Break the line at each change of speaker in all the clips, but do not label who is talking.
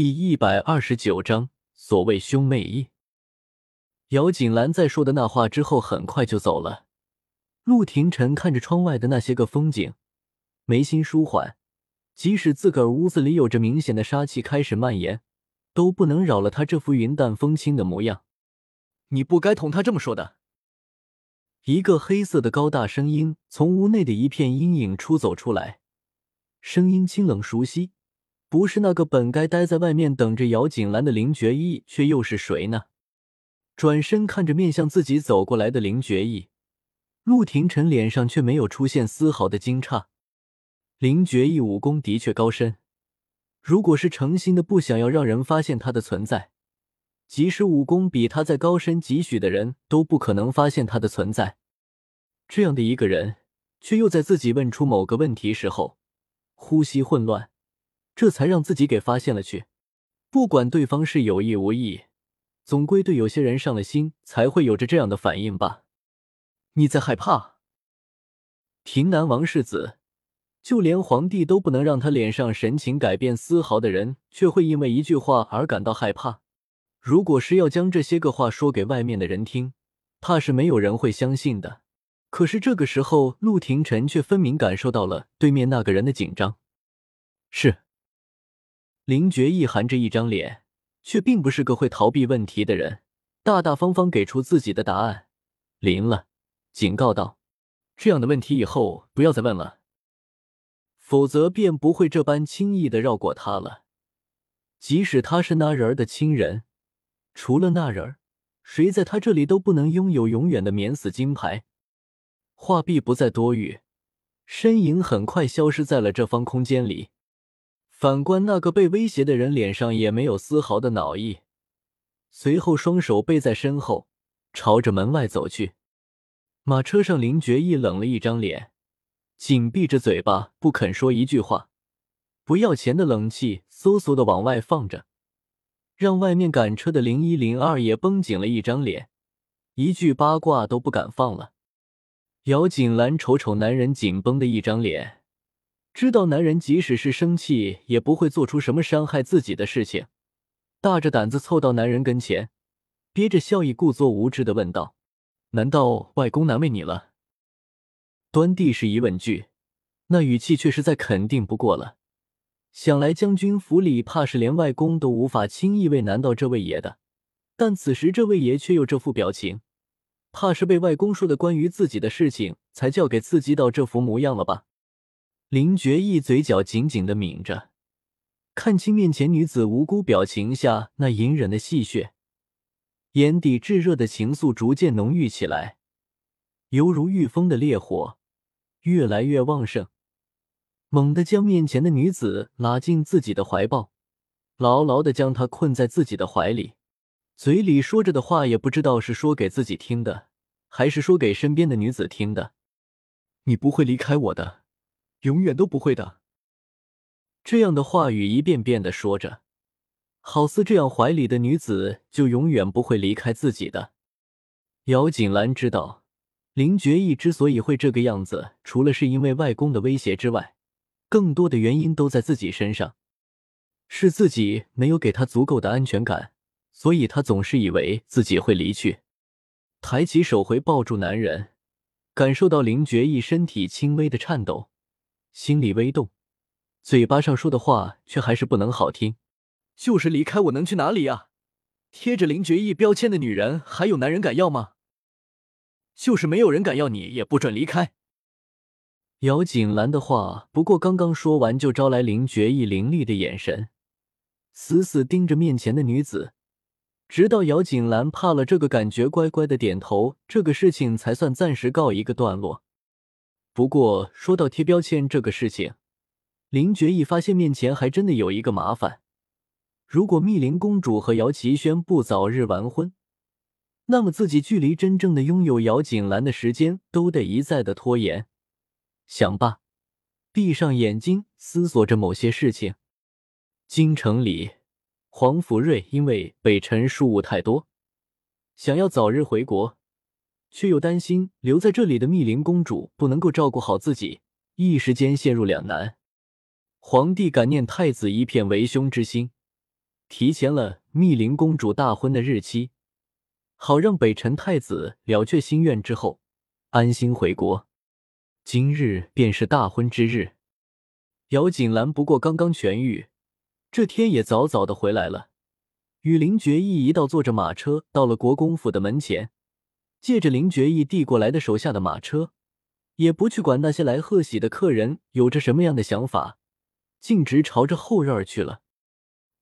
第一百二十九章，所谓兄妹义。姚锦兰在说的那话之后，很快就走了。陆廷臣看着窗外的那些个风景，眉心舒缓。即使自个儿屋子里有着明显的杀气开始蔓延，都不能扰了他这副云淡风轻的模样。
你不该同他这么说的。
一个黑色的高大声音从屋内的一片阴影出走出来，声音清冷熟悉。不是那个本该待在外面等着姚锦兰的林觉义，却又是谁呢？转身看着面向自己走过来的林觉义，陆廷琛脸上却没有出现丝毫的惊诧。林觉义武功的确高深，如果是诚心的不想要让人发现他的存在，即使武功比他再高深几许的人都不可能发现他的存在。这样的一个人，却又在自己问出某个问题时候，呼吸混乱。这才让自己给发现了去，不管对方是有意无意，总归对有些人上了心，才会有着这样的反应吧。你在害怕？平南王世子，就连皇帝都不能让他脸上神情改变丝毫的人，却会因为一句话而感到害怕。如果是要将这些个话说给外面的人听，怕是没有人会相信的。可是这个时候，陆廷琛却分明感受到了对面那个人的紧张。是。林觉义含着一张脸，却并不是个会逃避问题的人，大大方方给出自己的答案。临了，警告道：“这样的问题以后不要再问了，否则便不会这般轻易的绕过他了。即使他是那人儿的亲人，除了那人儿，谁在他这里都不能拥有永远的免死金牌。”话毕，不再多语，身影很快消失在了这方空间里。反观那个被威胁的人，脸上也没有丝毫的恼意，随后双手背在身后，朝着门外走去。马车上，林觉义冷了一张脸，紧闭着嘴巴，不肯说一句话。不要钱的冷气嗖嗖的往外放着，让外面赶车的零一零二也绷紧了一张脸，一句八卦都不敢放了。姚锦兰瞅瞅男人紧绷的一张脸。知道男人即使是生气，也不会做出什么伤害自己的事情，大着胆子凑到男人跟前，憋着笑意，故作无知的问道：“难道外公难为你了？”端地是疑问句，那语气却是再肯定不过了。想来将军府里怕是连外公都无法轻易为难到这位爷的，但此时这位爷却又这副表情，怕是被外公说的关于自己的事情才叫给刺激到这副模样了吧。林觉义嘴角紧紧的抿着，看清面前女子无辜表情下那隐忍的戏谑，眼底炙热的情愫逐渐浓郁起来，犹如御风的烈火，越来越旺盛，猛地将面前的女子拉进自己的怀抱，牢牢的将她困在自己的怀里，嘴里说着的话也不知道是说给自己听的，还是说给身边的女子听的。你不会离开我的。永远都不会的。这样的话语一遍遍的说着，好似这样怀里的女子就永远不会离开自己的。姚锦兰知道，林觉义之所以会这个样子，除了是因为外公的威胁之外，更多的原因都在自己身上，是自己没有给他足够的安全感，所以他总是以为自己会离去。抬起手回抱住男人，感受到林觉义身体轻微的颤抖。心里微动，嘴巴上说的话却还是不能好听。就是离开我能去哪里呀？贴着林觉义标签的女人还有男人敢要吗？就是没有人敢要你，也不准离开。姚锦兰的话不过刚刚说完，就招来林觉义凌厉的眼神，死死盯着面前的女子，直到姚锦兰怕了这个感觉，乖乖的点头，这个事情才算暂时告一个段落。不过说到贴标签这个事情，林觉义发现面前还真的有一个麻烦。如果密林公主和姚齐轩不早日完婚，那么自己距离真正的拥有姚锦兰的时间都得一再的拖延。想罢，闭上眼睛思索着某些事情。京城里，黄福瑞因为北辰事务太多，想要早日回国。却又担心留在这里的密林公主不能够照顾好自己，一时间陷入两难。皇帝感念太子一片为兄之心，提前了密林公主大婚的日期，好让北辰太子了却心愿之后安心回国。今日便是大婚之日。姚锦兰不过刚刚痊愈，这天也早早的回来了，与林觉义一道坐着马车到了国公府的门前，借着林觉义递过来的手下的马车，也不去管那些来贺喜的客人有着什么样的想法，径直朝着后院去了。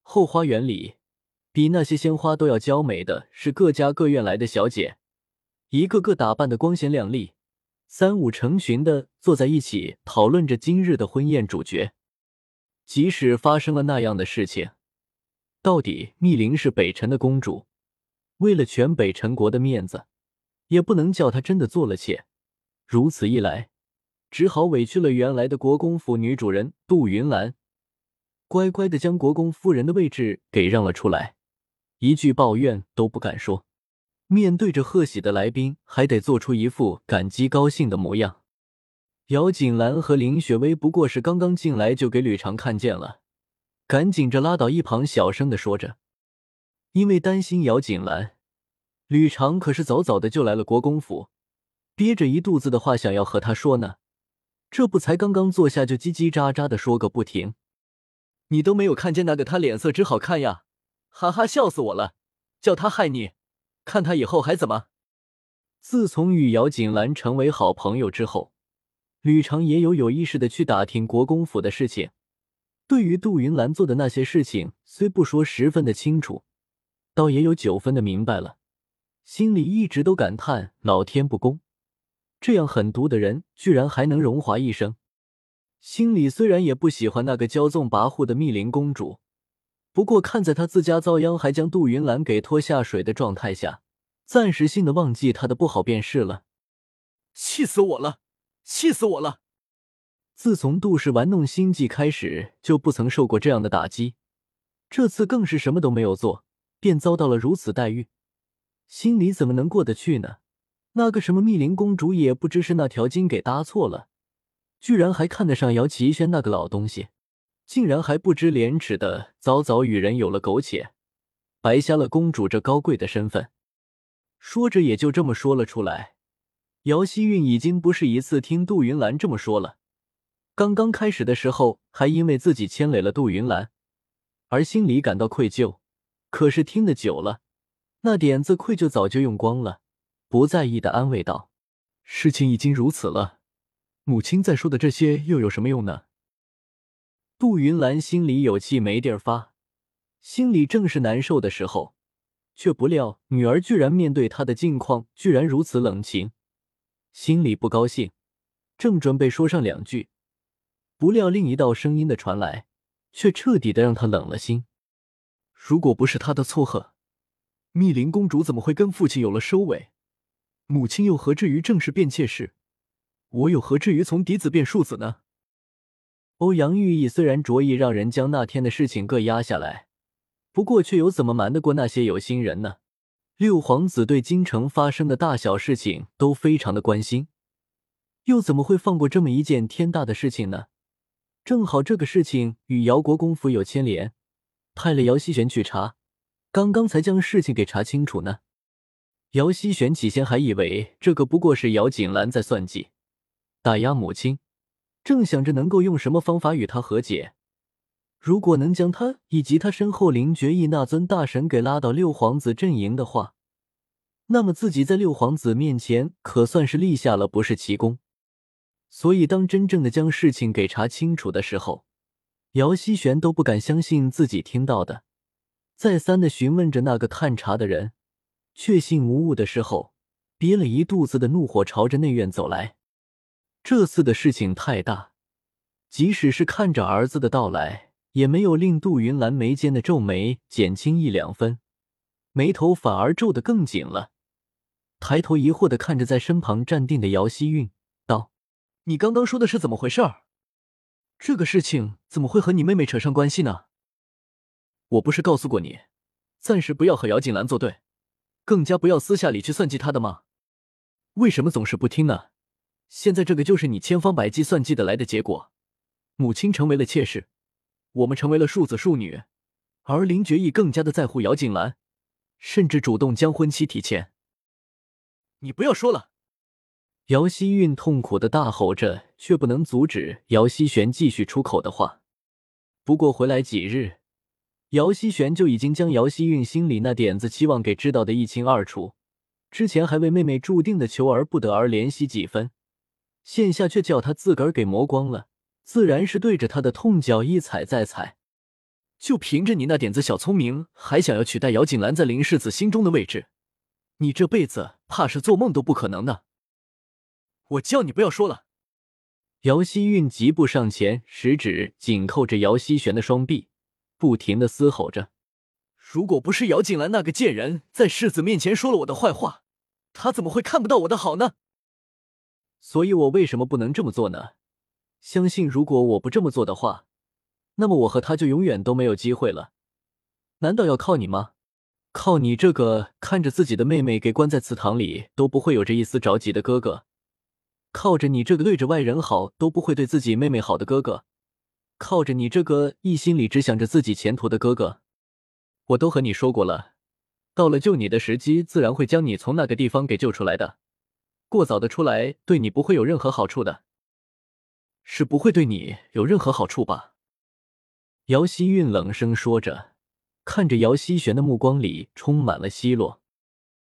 后花园里，比那些鲜花都要娇美的是各家各院来的小姐，一个个打扮的光鲜亮丽。三五成群的坐在一起讨论着今日的婚宴主角。即使发生了那样的事情，到底密林是北辰的公主，为了全北辰国的面子，也不能叫她真的做了妾。如此一来，只好委屈了原来的国公府女主人杜云兰，乖乖的将国公夫人的位置给让了出来，一句抱怨都不敢说。面对着贺喜的来宾，还得做出一副感激高兴的模样。姚锦兰和林雪薇不过是刚刚进来，就给吕长看见了，赶紧着拉到一旁，小声的说着。因为担心姚锦兰，吕长可是早早的就来了国公府，憋着一肚子的话想要和他说呢，这不才刚刚坐下就叽叽喳喳的说个不停。
你都没有看见那个他脸色只好看呀，哈哈，笑死我了，叫他害你。看他以后还怎么？
自从与姚锦兰成为好朋友之后，吕长也有有意识的去打听国公府的事情。对于杜云兰做的那些事情，虽不说十分的清楚，倒也有九分的明白了。心里一直都感叹老天不公，这样狠毒的人居然还能荣华一生。心里虽然也不喜欢那个骄纵跋扈的密林公主。不过，看在他自家遭殃还将杜云兰给拖下水的状态下，暂时性的忘记他的不好便是了。
气死我了！气死我了！
自从杜氏玩弄心计开始，就不曾受过这样的打击，这次更是什么都没有做，便遭到了如此待遇，心里怎么能过得去呢？那个什么密林公主也不知是那条筋给搭错了，居然还看得上姚齐轩那个老东西。竟然还不知廉耻的早早与人有了苟且，白瞎了公主这高贵的身份。说着也就这么说了出来。姚希韵已经不是一次听杜云兰这么说了。刚刚开始的时候还因为自己牵累了杜云兰而心里感到愧疚，可是听得久了，那点子愧疚早就用光了，不在意的安慰道：“
事情已经如此了，母亲再说的这些又有什么用呢？”
杜云兰心里有气没地儿发，心里正是难受的时候，却不料女儿居然面对她的境况居然如此冷情，心里不高兴，正准备说上两句，不料另一道声音的传来，却彻底的让她冷了心。
如果不是他的撮合，密林公主怎么会跟父亲有了收尾？母亲又何至于正式变妾室？我又何至于从嫡子变庶子呢？
欧阳玉意虽然着意让人将那天的事情各压下来，不过却又怎么瞒得过那些有心人呢？六皇子对京城发生的大小事情都非常的关心，又怎么会放过这么一件天大的事情呢？正好这个事情与姚国公府有牵连，派了姚希玄去查，刚刚才将事情给查清楚呢。姚希玄起先还以为这个不过是姚锦兰在算计，打压母亲。正想着能够用什么方法与他和解，如果能将他以及他身后林觉义那尊大神给拉到六皇子阵营的话，那么自己在六皇子面前可算是立下了不世奇功。所以，当真正的将事情给查清楚的时候，姚希玄都不敢相信自己听到的，再三的询问着那个探查的人，确信无误的时候，憋了一肚子的怒火，朝着内院走来。这次的事情太大，即使是看着儿子的到来，也没有令杜云兰眉间的皱眉减轻一两分，眉头反而皱得更紧了。抬头疑惑的看着在身旁站定的姚希韵，道：“
你刚刚说的是怎么回事儿？这个事情怎么会和你妹妹扯上关系呢？我不是告诉过你，暂时不要和姚锦兰作对，更加不要私下里去算计她的吗？为什么总是不听呢？”现在这个就是你千方百计算计的来的结果，母亲成为了妾室，我们成为了庶子庶女，而林觉义更加的在乎姚锦兰，甚至主动将婚期提前。你不要说了！
姚希韵痛苦的大吼着，却不能阻止姚希璇继续出口的话。不过回来几日，姚希玄就已经将姚希韵心里那点子期望给知道的一清二楚。之前还为妹妹注定的求而不得而怜惜几分，现下却叫他自个儿给磨光了，自然是对着他的痛脚一踩再踩。
就凭着你那点子小聪明，还想要取代姚锦兰在林世子心中的位置，你这辈子怕是做梦都不可能的。我叫你不要说了！
姚希韵疾步上前，食指紧扣着姚希玄的双臂，不停的嘶吼着：“
如果不是姚锦兰那个贱人在世子面前说了我的坏话，他怎么会看不到我的好呢？
所以我为什么不能这么做呢？相信如果我不这么做的话，那么我和他就永远都没有机会了。难道要靠你吗？靠你这个看着自己的妹妹给关在祠堂里都不会有着一丝着急的哥哥？”靠着你这个对着外人好都不会对自己妹妹好的哥哥，靠着你这个一心里只想着自己前途的哥哥，我都和你说过了，到了救你的时机，自然会将你从那个地方给救出来的。过早的出来，对你不会有任何好处的，
是不会对你有任何好处吧？
姚希韵冷声说着，看着姚希璇的目光里充满了奚落。